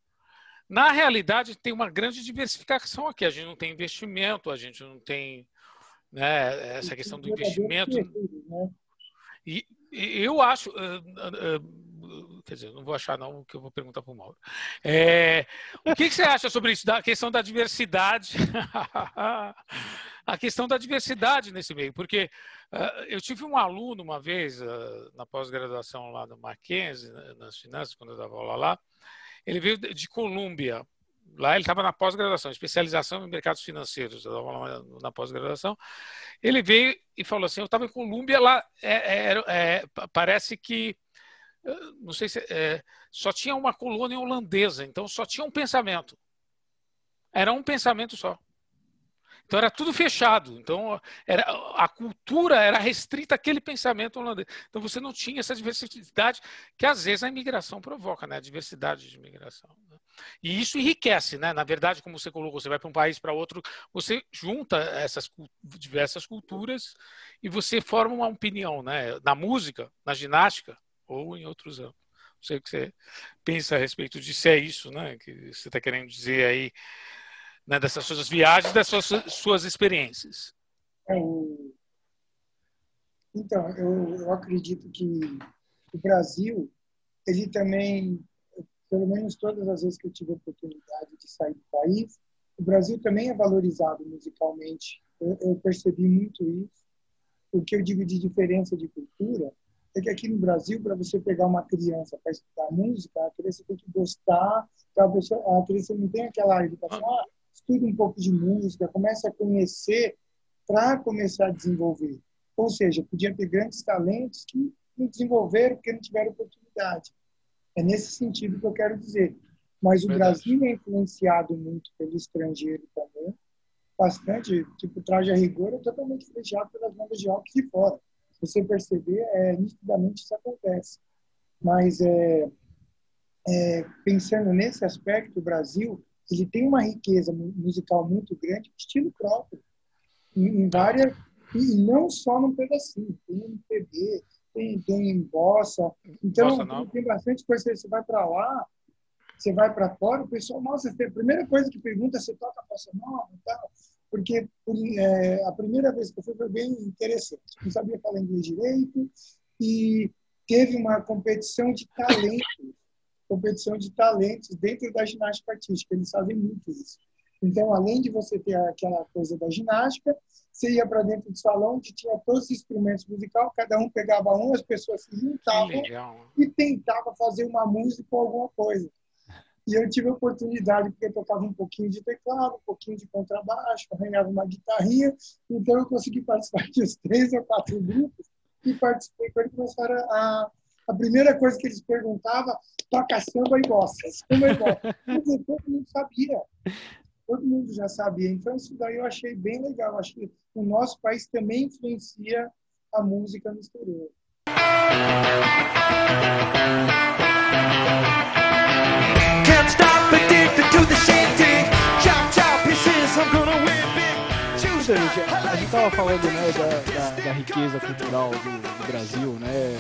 Na realidade, tem uma grande diversificação aqui. A gente não tem investimento, a gente não tem né, essa questão do investimento. Né? E, eu acho, quer dizer, não vou achar não, que eu vou perguntar para o Mauro. É, o que, que, você acha sobre isso, da questão da diversidade? a questão da diversidade nesse meio, porque uh, eu tive um aluno uma vez uh, na pós-graduação lá no Mackenzie, nas finanças, quando eu dava aula lá, ele veio de Colômbia, lá ele estava na pós-graduação, especialização em mercados financeiros, eu dava aula na pós-graduação, ele veio e falou assim, eu estava em Colômbia, lá é, é, é, parece que não sei se é, só tinha uma colônia holandesa, então só tinha um pensamento. Era um pensamento só. Então era tudo fechado. Então era, a cultura era restrita àquele pensamento holandês. Então você não tinha essa diversidade que às vezes a imigração provoca, né? A diversidade de imigração. Né? E isso enriquece, né? Na verdade, como você colocou, você vai para um país para outro, você junta essas diversas culturas e você forma uma opinião, né? Na música, na ginástica ou em outros âmbitos. Não sei o que você pensa a respeito disso, é isso, né? Que você está querendo dizer aí né, dessas suas viagens, dessas suas, suas experiências. É, então, eu, eu acredito que o Brasil, ele também, pelo menos todas as vezes que eu tive a oportunidade de sair do país, o Brasil também é valorizado musicalmente. Eu, eu percebi muito isso. O que eu digo de diferença de cultura é que aqui no Brasil, para você pegar uma criança para estudar música, a criança tem que gostar, a, pessoa, a criança não tem aquela educação, ah, estuda um pouco de música, começa a conhecer para começar a desenvolver. Ou seja, podia ter grandes talentos que não desenvolveram porque não tiveram oportunidade. É nesse sentido que eu quero dizer. Mas o Verdade. Brasil é influenciado muito pelo estrangeiro também, bastante. Tipo, Traje a Rigor é totalmente influenciado pelas bandas de rock de fora. Se você perceber, é, nitidamente isso acontece. Mas é, é, pensando nesse aspecto, o Brasil ele tem uma riqueza musical muito grande, estilo próprio, em, em várias e não só num pedacinho, tem MPB, tem, tem bossa, então bossa tem bastante coisa. Você vai para lá, você vai para fora, o pessoal, nossa, a primeira coisa que pergunta você toca bossa nova e tal, porque é, a primeira vez que eu fui foi bem interessante. Não sabia falar inglês direito e teve uma competição de talentos competição de talentos dentro da ginástica artística. Eles fazem muito isso. Então, além de você ter aquela coisa da ginástica, você ia para dentro do salão onde tinha todos os instrumentos musicais, cada um pegava um, as pessoas se juntavam e tentava fazer uma música ou alguma coisa. E eu tive a oportunidade, porque eu tocava um pouquinho de teclado, um pouquinho de contrabaixo, arranhava uma guitarrinha, então eu consegui participar de uns três ou quatro grupos e participei quando começaram a, a primeira coisa que eles perguntavam, toca samba e bossa. Samba e bossa. todo mundo sabia. Todo mundo já sabia. Então, isso daí eu achei bem legal. Acho que o nosso país também influencia a música no exterior. A gente estava falando né, da, da, da, riqueza cultural do, do Brasil, né?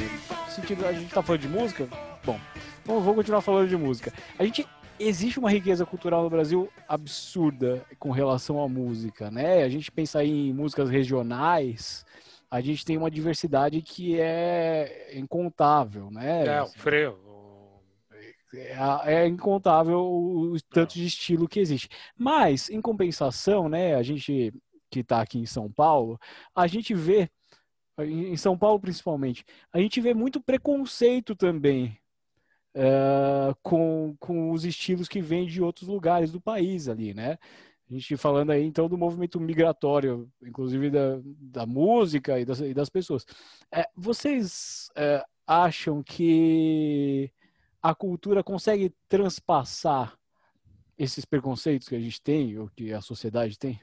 sentido, a gente tá falando de música, bom, então vou continuar falando de música. A gente existe uma riqueza cultural no Brasil absurda com relação à música, né? A gente pensa em músicas regionais, a gente tem uma diversidade que é incontável, né? É, o freio. É, é incontável o tanto de estilo que existe. Mas, em compensação, né, a gente que está aqui em São Paulo, a gente vê em São Paulo principalmente, a gente vê muito preconceito também uh, com, com os estilos que vêm de outros lugares do país ali, né? A gente falando aí então do movimento migratório, inclusive da, da música e das, e das pessoas. É, vocês acham que a cultura consegue transpassar esses preconceitos que a gente tem, ou que a sociedade tem?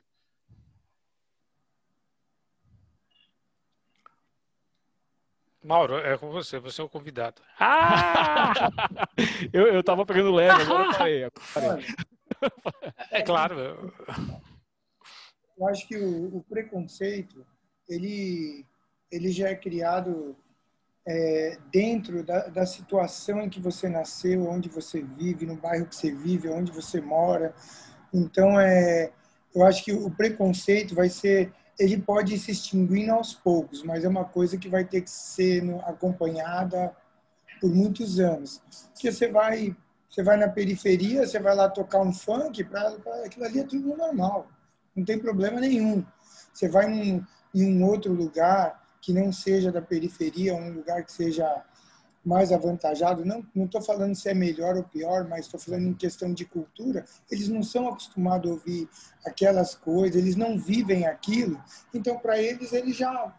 Mauro, é com você, você é o convidado. Ah! eu, eu tava pegando leve, agora eu parei. Eu parei. É claro. Eu acho que o, o preconceito, ele, ele já é criado é, dentro da, da situação em que você nasceu, onde você vive, no bairro que você vive, onde você mora. Então, é, eu acho que o preconceito vai ser ele pode ir se extinguindo aos poucos, mas é uma coisa que vai ter que ser acompanhada por muitos anos. Porque você vai, você vai na periferia, você vai lá tocar um funk, para aquilo ali é tudo normal, não tem problema nenhum. Você vai num, em um outro lugar que não seja da periferia, um lugar que seja mais avantajado, não estou falando se é melhor ou pior, mas estou falando em questão de cultura, eles não são acostumados a ouvir aquelas coisas, eles não vivem aquilo, então para eles eles já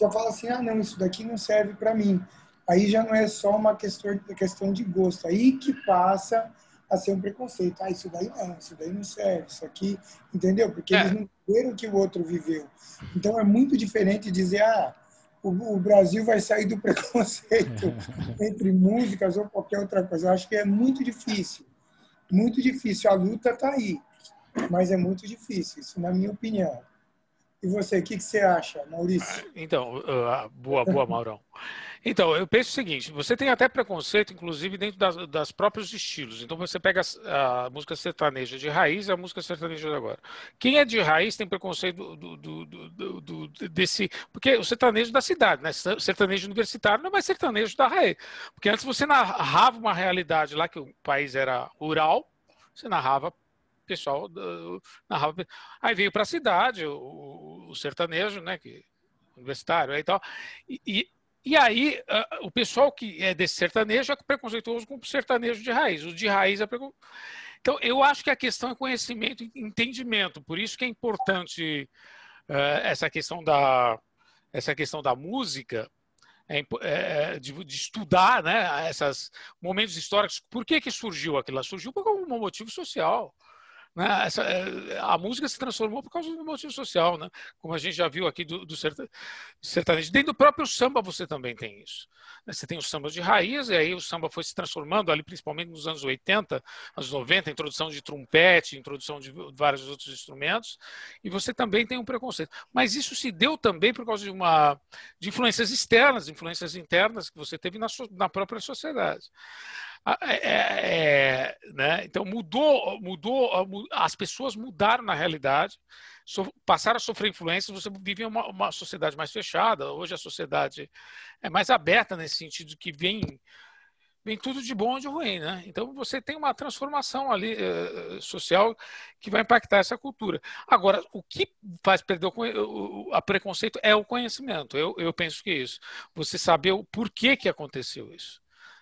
já falam assim, ah não, isso daqui não serve para mim. Aí já não é só uma questão, questão de gosto, aí que passa a ser um preconceito. Ah, isso daí não, isso daí não serve, isso aqui, entendeu? Porque é. eles não viram o que o outro viveu. Então é muito diferente dizer, ah, o, o Brasil vai sair do preconceito entre músicas ou qualquer outra coisa. Eu acho que é muito difícil, muito difícil. A luta está aí, mas é muito difícil, isso na minha opinião. E você, o que, que você acha, Maurício? Então, uh, boa, boa, Maurão. Então, eu penso o seguinte: você tem até preconceito, inclusive, dentro das, das próprios estilos. Então, você pega a, a, música sertaneja de raiz e a música sertaneja de agora. Quem é de raiz tem preconceito do, do, do, do desse. Porque o sertanejo da cidade, né? Sertanejo universitário não é mais sertanejo da raiz. Porque antes você narrava uma realidade lá que o país era rural, você narrava pessoal narrava. Aí veio para a cidade o, o, sertanejo, né? Que, universitário e tal. E, e aí, uh, o pessoal que é desse sertanejo é preconceituoso com o sertanejo de raiz. O de raiz é preconceituoso. Então, eu acho que a questão é conhecimento e entendimento. Por isso que é importante uh, essa questão da essa questão da música, é, é, de, de, estudar né, esses momentos históricos. Por que, que surgiu aquilo? Surgiu por algum motivo social. Né? Essa, eh, a música se transformou por causa do motivo social, né? como a gente já viu aqui do, do sertanejo. Dentro do próprio samba você também tem isso. Né? Você tem o samba de raiz, e aí o samba foi se transformando ali, principalmente nos anos 80, anos 90, introdução de trompete, introdução de vários outros instrumentos, e você também tem um preconceito. Mas isso se deu também por causa de uma de influências externas, influências internas que você teve na, na própria sociedade. É, é, né? Então mudou, mudou, as pessoas mudaram na realidade, so, passaram a sofrer influências. Você vive uma, uma sociedade mais fechada. Hoje a sociedade é mais aberta nesse sentido que vem vem tudo de bom ou de ruim, né? Então você tem uma transformação ali uh, social que vai impactar essa cultura. Agora, o que faz perder o, o a preconceito é o conhecimento. Eu, eu penso que é isso. Você saber o porquê que aconteceu isso.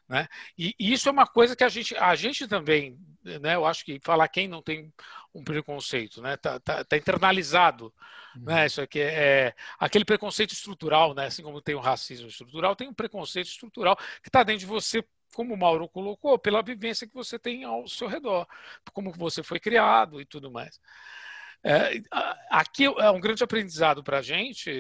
Né? E, e, isso é uma coisa que a gente, a gente também, né, eu acho que falar quem não tem um preconceito, né, tá, tá, tá internalizado, né, uhum. né, isso aqui é, é, aquele preconceito estrutural, né, assim como tem o racismo estrutural, tem um preconceito estrutural que está dentro de você, como o Mauro colocou, pela vivência que você tem ao seu redor, como você foi criado e tudo mais. É, aqui é um grande aprendizado para a gente,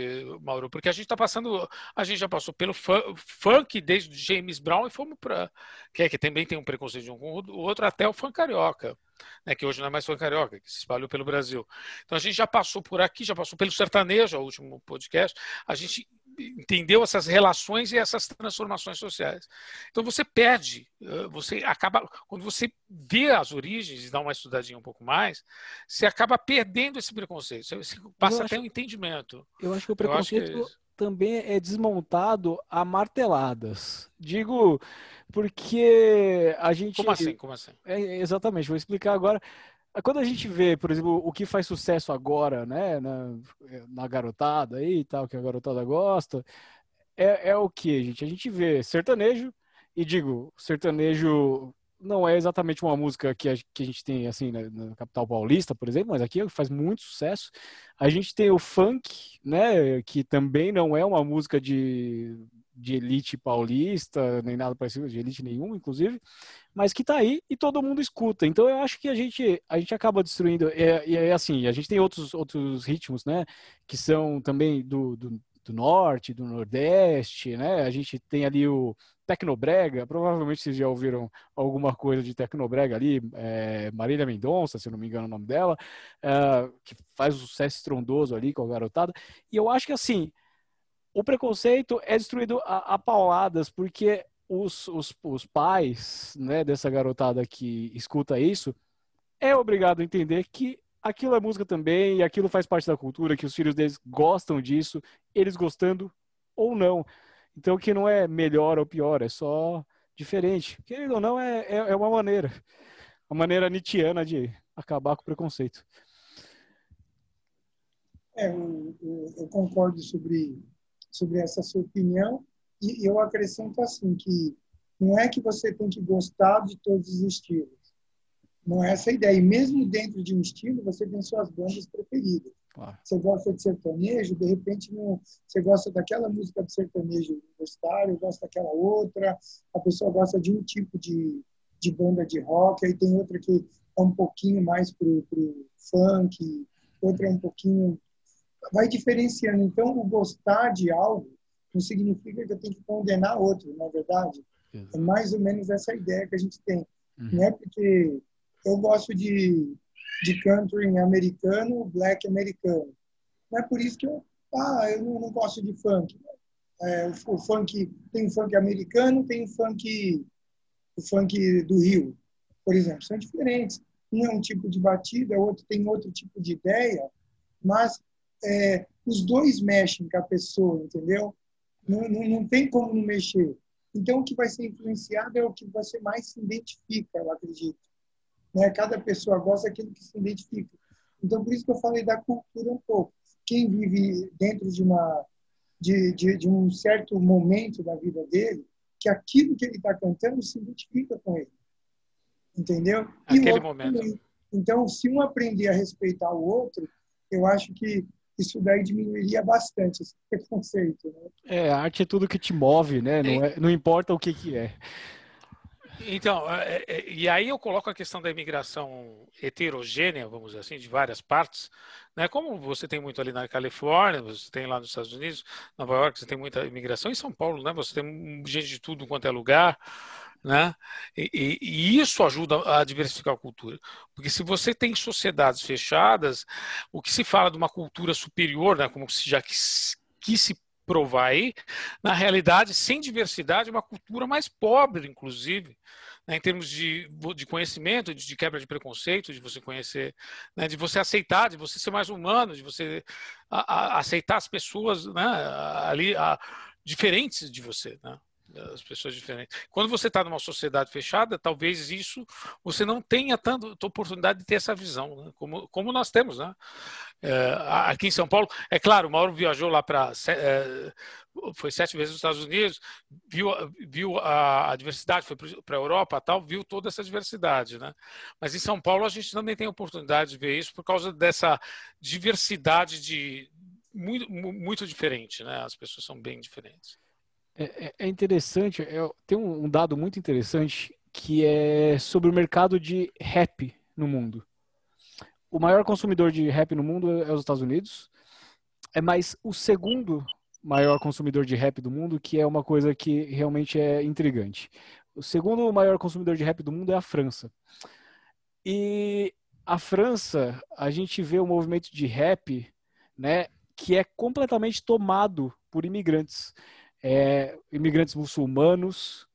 Mauro, porque a gente está passando, a gente já passou pelo funk desde James Brown e fomos para que, é, que também tem um preconceito de um com o outro até o funk carioca. Né, que hoje não é mais funk carioca, que se espalhou pelo Brasil. Então a gente já passou por aqui, já passou pelo sertanejo, o último podcast. A gente entendeu essas relações e essas transformações sociais. Então você perde, você acaba, quando você vê as origens e dá uma estudadinha um pouco mais, você acaba perdendo esse preconceito, você passa até um entendimento. Eu acho que o preconceito que... também é desmontado a marteladas. Digo, porque a gente. Como assim? Como assim? É, exatamente, vou explicar agora. Quando a gente vê, por exemplo, o que faz sucesso agora, né, na, na garotada aí e tal, que a garotada gosta, é, é o que, gente? A gente vê sertanejo, e digo, sertanejo não é exatamente uma música que a, que a gente tem assim na, na, capital paulista, por exemplo, mas aqui faz muito sucesso. A gente tem o funk, né, que também não é uma música de de elite paulista, nem nada parecido, de elite nenhum, inclusive, mas que está aí e todo mundo escuta. Então eu acho que a gente, a gente acaba destruindo. É, é, assim, a gente tem outros, outros ritmos, né? Que são também do, do, do norte, do nordeste, né? A gente tem ali o Tecnobrega, provavelmente vocês já ouviram alguma coisa de Tecnobrega ali, é, Marília Mendonça, se não me engano o nome dela, é, que faz um sucesso estrondoso ali com a garotada. E eu acho que assim, o preconceito é destruído a, a pauladas, porque os, os, os pais né, dessa garotada que escuta isso é obrigado a entender que aquilo é música também, e aquilo faz parte da cultura, que os filhos deles gostam disso, eles gostando ou não. Então, que não é melhor ou pior, é só diferente. Querendo ou não, é, é, é uma maneira. Uma maneira nietzschiana de acabar com o preconceito. É, eu, eu concordo sobre sobre essa sua opinião e eu acrescento assim que não é que você tem que gostar de todos os estilos. Não é essa a ideia. E mesmo dentro de um estilo, você tem suas bandas preferidas. Claro. Você gosta de sertanejo, de repente não, você gosta daquela música de sertanejo universitário, gosta daquela outra, a pessoa gosta de um tipo de, de banda de rock, aí tem outra que é um pouquinho mais pro, pro funk, outra é um pouquinho vai diferenciando. Então, o gostar de algo não significa que eu tenho que condenar outro, na é verdade. É mais ou menos essa ideia que a gente tem. Uhum. Não é porque eu gosto de, de country americano, black americano. Não é por isso que eu, ah, eu não, não gosto de funk. É, o, o, funk tem o funk americano, tem o funk, o funk do Rio, por exemplo, são diferentes. Um é um tipo de batida, outro tem outro tipo de ideia, mas é, os dois mexem com a pessoa, entendeu? Não, não, não tem como não mexer. Então, o que vai ser influenciado é o que você mais se identifica, eu acredito. Né? Cada pessoa gosta daquilo que se identifica. Então, por isso que eu falei da cultura um pouco. Quem vive dentro de, uma, de, de, de um certo momento da vida dele, que aquilo que ele está cantando se identifica com ele. Entendeu? Aquele momento. Também. Então, se um aprender a respeitar o outro, eu acho que isso daí diminuiria bastante esse preconceito. Né? É, a arte é tudo que te move, né? Não, é, não importa o que, que é. Então, é, é, e aí eu coloco a questão da imigração heterogênea, vamos dizer assim, de várias partes, né? Como você tem muito ali na Califórnia, você tem lá nos Estados Unidos, Nova York, você tem muita imigração, em São Paulo, né? Você tem gente de tudo quanto é lugar, né? E, e, isso ajuda a diversificar a cultura. Porque se você tem sociedades fechadas, o que se fala de uma cultura superior, né, como se já quis se provar aí, na realidade, sem diversidade, uma cultura mais pobre, inclusive, né, em termos de, de conhecimento, de, de, quebra de preconceito, de você conhecer, né, de você aceitar, de você ser mais humano, de você a, a, aceitar as pessoas né, ali a, diferentes de você. Né? As pessoas diferentes. Quando você está numa sociedade fechada, talvez isso você não tenha tanta oportunidade de ter essa visão, né? como, como nós temos, né? É, aqui em São Paulo, é claro, o Mauro viajou lá para é, foi sete vezes nos Estados Unidos, viu, viu a, a diversidade, foi para a Europa, tal, viu toda essa diversidade, né? Mas em São Paulo a gente também tem a oportunidade de ver isso por causa dessa diversidade de muito, muito diferente, né? As pessoas são bem diferentes. É, é, é interessante, é, tem um dado muito interessante que é sobre o mercado de rap no mundo. O maior consumidor de rap no mundo é os Estados Unidos, é mais o segundo maior consumidor de rap do mundo, que é uma coisa que realmente é intrigante. O segundo maior consumidor de rap do mundo é a França. E a França, a gente vê o um movimento de rap, né, que é completamente tomado por imigrantes é, imigrantes muçulmanos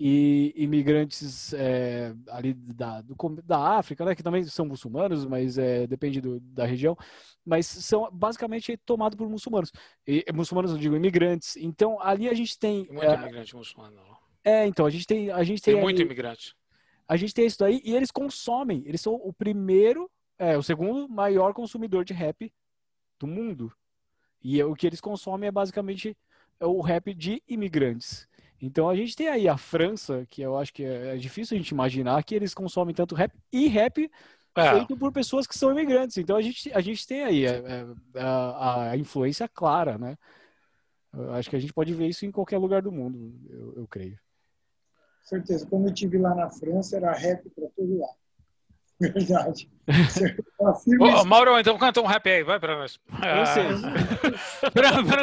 e imigrantes é, ali da, do, da África, né, que também são muçulmanos, mas é, depende do, da região, mas são basicamente tomados por muçulmanos. E, muçulmanos, eu digo, imigrantes. Então, ali a gente tem... Muito é, imigrante muçulmano. É, então, a gente tem... A gente tem, tem muito imigrante. A gente tem isso daí e eles consomem. Eles são o primeiro, é, o segundo maior consumidor de rap do mundo. E o que eles consomem é basicamente é o rap de imigrantes. Então a gente tem aí a França, que eu acho que é, é difícil a gente imaginar que eles consomem tanto rap e rap é. feito por pessoas que são imigrantes. Então a gente, a gente tem aí a, é, é, a, a influência clara, né? Eu acho que a gente pode ver isso em qualquer lugar do mundo, eu, eu creio. Certeza. Quando eu estive lá na França, era rap para todo lado. Verdade. Ô, Mauro, então canta um rap aí, vai para nós. Francês.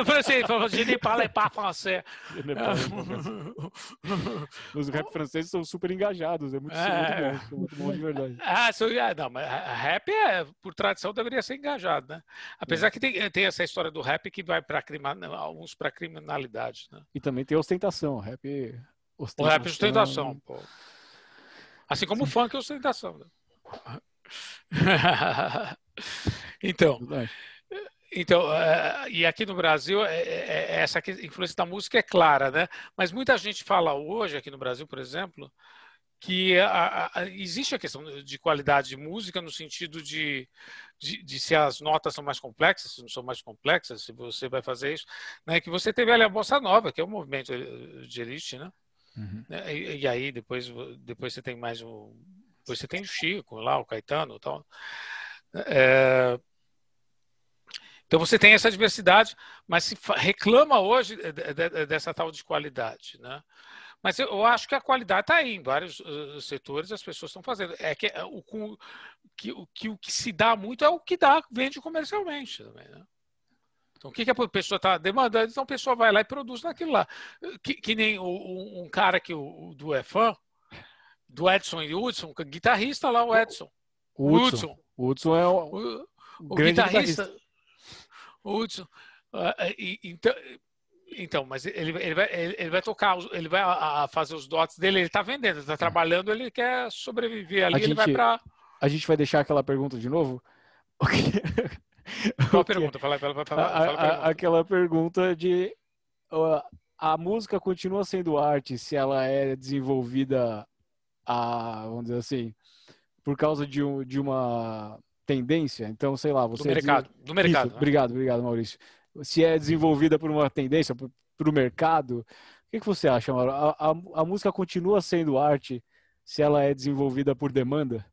Francês, je ne parle pas français. Os rap franceses são super engajados, é muito, é... muito bom, muito bom de verdade. Ah, so, yeah, não, mas rap, é, por tradição, deveria ser engajado, né? Apesar é. que tem, tem essa história do rap que vai para alguns para criminalidade, né? E também tem ostentação, rap ostentação. O rap é ostentação, pô. Assim como o funk é ostentação, né? então, então uh, e aqui no Brasil é, é, é essa influência da música é clara, né? Mas muita gente fala hoje aqui no Brasil, por exemplo, que a, a, existe a questão de qualidade de música no sentido de, de, de, se as notas são mais complexas, se não são mais complexas, se você vai fazer isso, né? Que você teve ali a bossa nova, que é um movimento de elite, né? Uhum. E, e, aí depois depois você tem mais um você tem o Chico lá, o Caetano tal. É... Então você tem essa diversidade, mas se reclama hoje dessa tal de qualidade, né? Mas eu acho que a qualidade está aí, em vários uh, setores as pessoas estão fazendo. É que uh, o, que, o, que, o que se dá muito é o que dá, vende comercialmente também, né? Então, o que, que a pessoa está demandando? Então, a pessoa vai lá e produz naquilo lá. Que, que nem o, um cara que o, do é fã, do Edson e Hudson, guitarrista lá, o Edson. O Hudson. O Hudson é o, o, o guitarrista. guitarrista. O Hudson. Uh, então, então, mas ele, ele, vai, ele vai tocar, ele vai a, fazer os dots dele, ele está vendendo, está trabalhando, ele quer sobreviver ali, a ele gente, vai para. A gente vai deixar aquela pergunta de novo? Qual a pergunta? Fala, fala, fala, a, a, aquela pergunta de uh, a música continua sendo arte se ela é desenvolvida a, vamos dizer assim, por causa de, um, de uma tendência. Então, sei lá, você do mercado, do mercado. Isso, né? Obrigado, obrigado, Maurício. Se é desenvolvida por uma tendência, para o mercado, o que, que você acha, Mauro? A, a, a música continua sendo arte se ela é desenvolvida por demanda?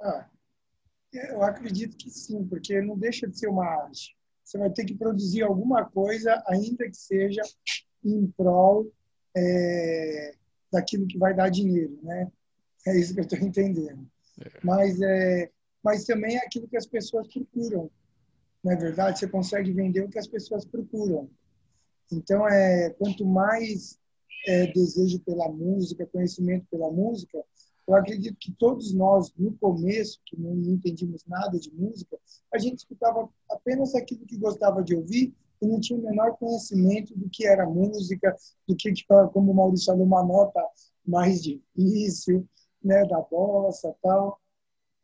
Ah, eu acredito que sim, porque não deixa de ser uma arte. Você vai ter que produzir alguma coisa, ainda que seja em prol é, daquilo que vai dar dinheiro, né? É isso que eu estou entendendo. É. Mas, é, mas também é aquilo que as pessoas procuram. Não é verdade? Você consegue vender o que as pessoas procuram. Então, é, quanto mais é, desejo pela música, conhecimento pela música, eu acredito que todos nós, no começo, que não entendíamos nada de música, a gente escutava apenas aquilo que gostava de ouvir e não tinha o menor conhecimento do que era música, do que, como o Maurício falou, uma nota mais difícil, né, da bossa tal.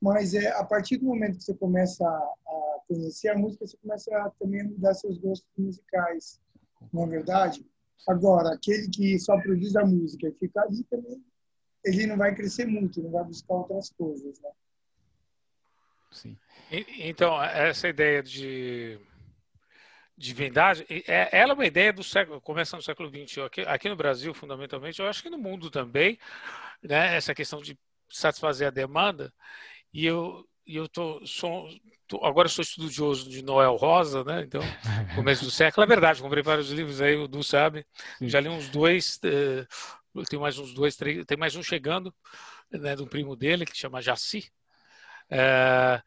Mas é a partir do momento que você começa a, a conhecer a música, você começa a também mudar seus gostos musicais, não é verdade? Agora, aquele que só produz a música e fica ali também ele não vai crescer muito, não vai buscar outras coisas, né? Sim. Então, essa ideia de, de vendagem, é, ela é uma ideia do século, começando no século XX, aqui, aqui no Brasil, fundamentalmente, eu acho que no mundo também, né, essa questão de satisfazer a demanda, e eu, e eu tô, sou, tô, agora sou estudioso de Noel Rosa, né? Então, começo do século, é verdade, comprei vários livros aí, o Du sabe, Sim. já li uns dois, uh, tem mais uns dois, três, tem mais um chegando, né, do primo dele, que chama Jaci. É,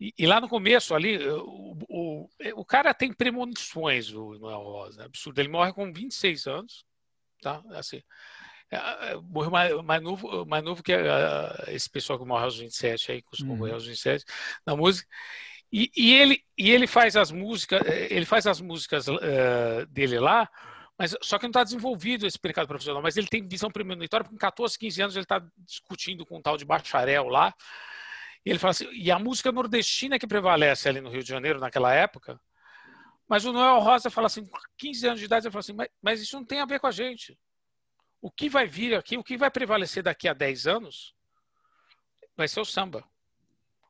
e, e, lá no começo, ali, o, o, o cara tem premonições, o Noel Rosa, é absurdo. Ele morre com 26 anos, tá? Assim, é, morreu mais, mais, novo, mais novo que esse pessoal que morre aos 27, aí, costuma uhum. morrer aos 27, na música. E, e, ele, e ele faz as músicas, ele faz as músicas uh, dele lá mas só que não está desenvolvido esse mercado profissional, mas ele tem visão premonitória, porque com 14, 15 anos ele está discutindo com um tal de bacharel lá. E ele fala assim, e a música nordestina que prevalece ali no Rio de Janeiro naquela época. Mas o Noel Rosa fala assim, com 15 anos de idade, ele fala assim, mas, mas isso não tem a ver com a gente. O que vai vir aqui, o que vai prevalecer daqui a 10 anos, vai ser o samba.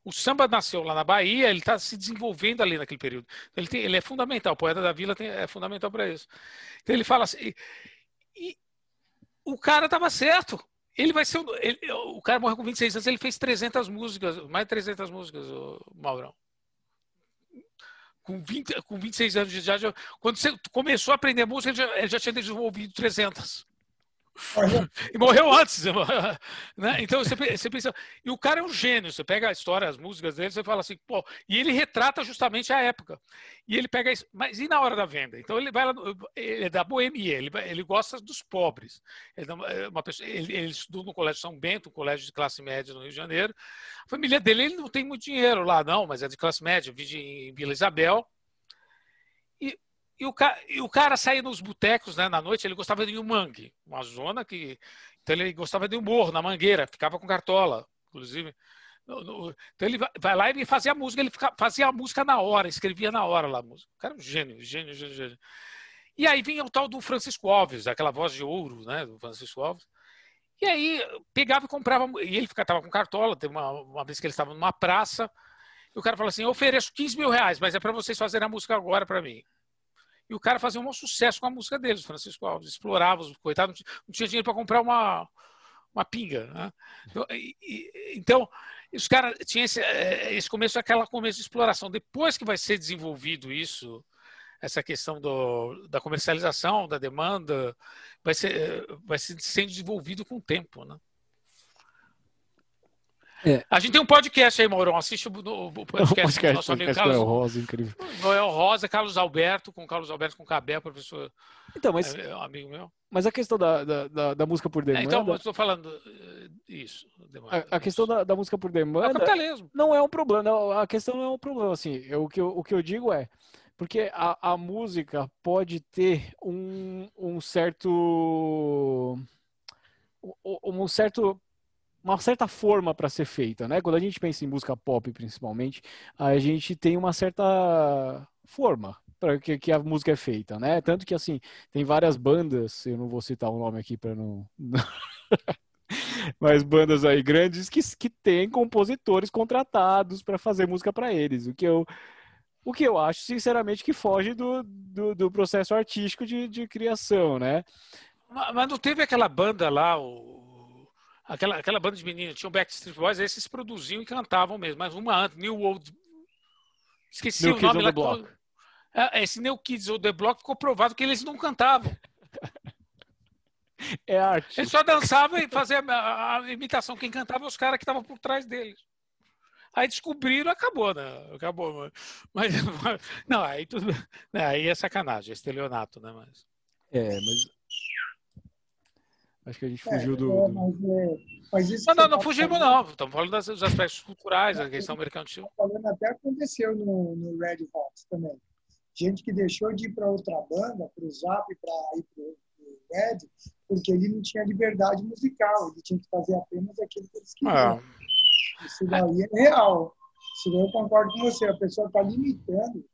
O samba nasceu lá na Bahia, ele está se desenvolvendo ali naquele período. Ele, tem, ele é fundamental, o poeta da vila tem, é fundamental para isso. Então ele fala assim, e, e o cara estava certo. Ele vai ser o, ele, o cara morreu com 26 anos, ele fez 300 músicas, mais de 300 músicas, o Maurão. Com, 20, com 26 anos de idade, quando você começou a aprender música, ele já, ele já tinha desenvolvido 300. e morreu antes. Né? Então você, você pensa. E o cara é um gênio. Você pega a história, as músicas dele, você fala assim, pô. E ele retrata justamente a época. E ele pega isso. Mas e na hora da venda? Então ele vai lá. Ele é da boemia, ele, ele gosta dos pobres. Ele, é uma pessoa, ele, ele estudou no Colégio São Bento, um colégio de classe média no Rio de Janeiro. A família dele, ele não tem muito dinheiro lá, não, mas é de classe média, vive em Vila Isabel. E o, cara, e o cara saía nos botecos né, na noite, ele gostava de um mangue, uma zona que. Então ele gostava de um morro, na mangueira, ficava com cartola, inclusive. Então ele vai lá e fazia a música, ele fazia a música na hora, escrevia na hora lá a música. O cara é um gênio, gênio, gênio, gênio. E aí vinha o tal do Francisco Alves, aquela voz de ouro, né, do Francisco Alves. E aí pegava e comprava, e ele ficava com cartola, tem uma, uma vez que ele estava numa praça, e o cara falou assim, eu ofereço 15 mil reais, mas é para vocês fazerem a música agora para mim. E o cara fazia um sucesso com a música deles, Francisco Alves. Explorava os coitados, não tinha dinheiro para comprar uma, uma pinga. Né? Então, e, então, os caras tinham esse, eh, esse começo, aquela começo de exploração. Depois que vai ser desenvolvido isso, essa questão do, da comercialização, da demanda, vai ser, vai ser sendo desenvolvido com o tempo, né? É. A gente tem um podcast aí, Maurão. Assiste o, o podcast, o podcast do nosso amigo Carlos. Noel Rosa, incrível. Noel Rosa, Carlos Alberto, com Carlos Alberto com Cabé, professor. Então, mas. É, é, um amigo meu. Mas a questão da, da, da, música por demanda. É, então, eu estou falando eh, isso. Demanda, a, a questão da, da, música por demanda. É capitalismo. Não é um problema. Não, a questão não é um problema. Assim, eu, o, que eu, o que eu digo é. Porque a, a música pode ter um, um certo. Um certo uma certa forma para ser feita, né? Quando a gente pensa em música pop, principalmente, a gente tem uma certa forma para que, que, a música é feita, né? Tanto que assim tem várias bandas, eu não vou citar o nome aqui para não, mas bandas aí grandes que, que têm compositores contratados para fazer música para eles, o que eu o que eu acho, sinceramente, que foge do, do, do processo artístico de, de criação, né? Mas não teve aquela banda lá, o aquela, aquela banda de meninos, tinha o Backstreet Boys, esses produziam e cantavam mesmo, mas uma antes, New Old. Esqueci New o nome lá. Block. É, esse New Kids ou The Block ficou provado que eles não cantavam. É arte. Eles só dançavam e faziam a, a imitação. Quem cantava os caras que estavam por trás deles. Aí descobriram, acabou, né? Acabou. Mas, não, aí tudo. Aí é sacanagem, é estelionato, né? Mas... É, mas Acho que a gente fugiu é, do. É, mas, é, mas isso não, não, não tá fugimos, falando... não. Estamos falando dos aspectos culturais, a questão mercantil. Tá falando até aconteceu no, no Red Hot também. Gente que deixou de ir para outra banda, para o Zap, para ir para o Red, porque ele não tinha liberdade musical, ele tinha que fazer apenas aquilo que eles queriam. Ah. Isso daí é real. Isso daí eu concordo com você. A pessoa está limitando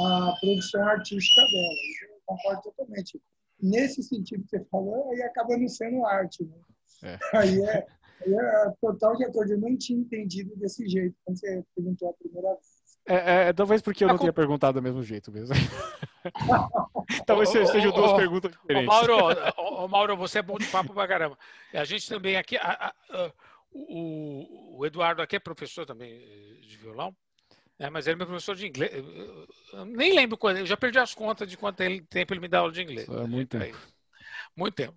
a produção artística dela. Isso eu concordo totalmente nesse sentido que você falou, aí acaba não sendo arte. Né? É. Aí, é, aí é total de acordo. Eu não tinha entendido desse jeito quando você perguntou a primeira vez. É, é, talvez porque eu não tinha perguntado do mesmo jeito mesmo. talvez sejam duas perguntas diferentes. Mauro, Mauro, você é bom de papo pra caramba. A gente também aqui, a, a, a, o, o, Eduardo aqui é professor também de violão. É, mas ele é meu professor de inglês. Eu nem lembro quando. Eu já perdi as contas de quanto tempo ele me dá aula de inglês. É muito tempo. Muito tempo.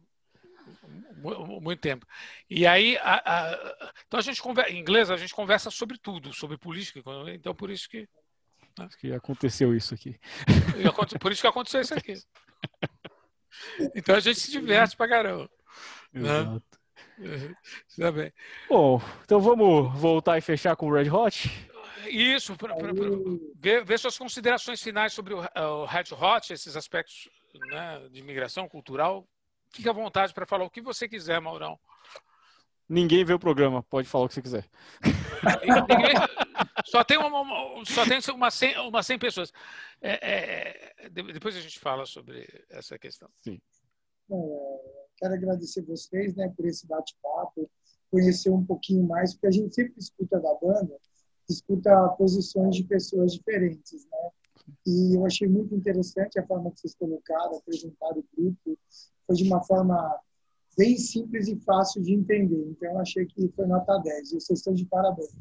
Muito tempo. E aí, a, a, então a gente conversa, em inglês a gente conversa sobre tudo, sobre política. Então por isso que. Né? Acho que aconteceu isso aqui. Por isso que aconteceu isso aqui. Então a gente se diverte pra caramba. Né? Exato. Né? Tá bem. Bom, então vamos voltar e fechar com o Red Hot? Isso, pra, pra, pra, ver, ver, suas considerações finais sobre o, o Red Hot, esses aspectos né, de imigração cultural. Fique à vontade para falar o que você quiser, Maurão. Ninguém vê o programa, pode falar o que você quiser. Ninguém, só tem uma, só tem uma 100, uma 100 pessoas. É, é, depois a gente fala sobre essa questão. Sim. quero agradecer vocês né, por esse bate-papo, conhecer um pouquinho mais, porque a gente sempre escuta da banda, escuta posições de pessoas diferentes, né? E eu achei muito interessante a forma que vocês colocaram, apresentaram o grupo, foi de uma forma bem simples e fácil de entender. Então, eu achei que foi nota 10. E vocês estão de parabéns.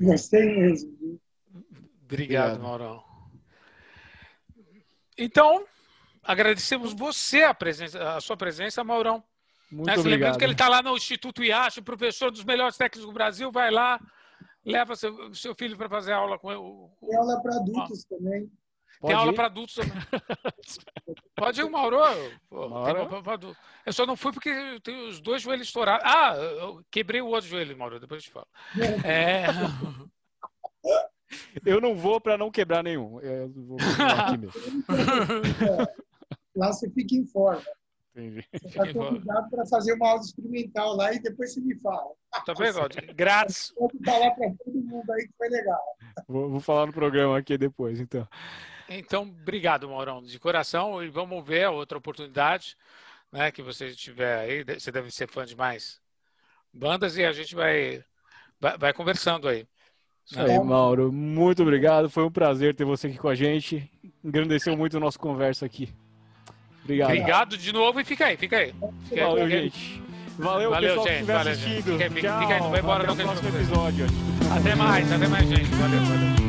Gostei mesmo. Viu? Obrigado, Maurão. Então, agradecemos você a, presença, a sua presença, Maurão. Muito Mas, obrigado. Lembrando que ele está lá no Instituto IACH, professor dos melhores técnicos do Brasil, vai lá, leva seu, seu filho para fazer aula com ele. Tem aula para adultos ah. também. Pode tem aula para adultos também. Pode ir, o Mauro. Mauro? Eu só não fui porque tenho os dois joelhos estourados. Ah, eu quebrei o outro joelho, Mauro, depois eu te falo. É... Eu não vou para não quebrar nenhum. Eu vou aqui mesmo. Lá você fica em forma. Entendi. Você está convidado para fazer uma aula experimental lá e depois você me fala. Tá bem, Grátis. Pode falar para todo mundo aí que foi legal. Vou, vou, falar no programa aqui depois, então. Então, obrigado, Maurão, de coração. E vamos ver a outra oportunidade né, que você tiver aí. Você deve ser fã de mais bandas e a gente vai, vai, vai conversando aí. Isso aí, Mauro. Muito obrigado. Foi um prazer ter você aqui com a gente. Engrandeceu muito a nossa conversa aqui. Obrigado. Obrigado de novo e fica aí, fica aí. Fica Valeu, aí. gente. Valeu, Valeu pessoal gente. que estiver assistindo. Fica, fica, fica aí, não vai embora até no próximo episódio. Até mais, até mais, gente. Valeu, valeu.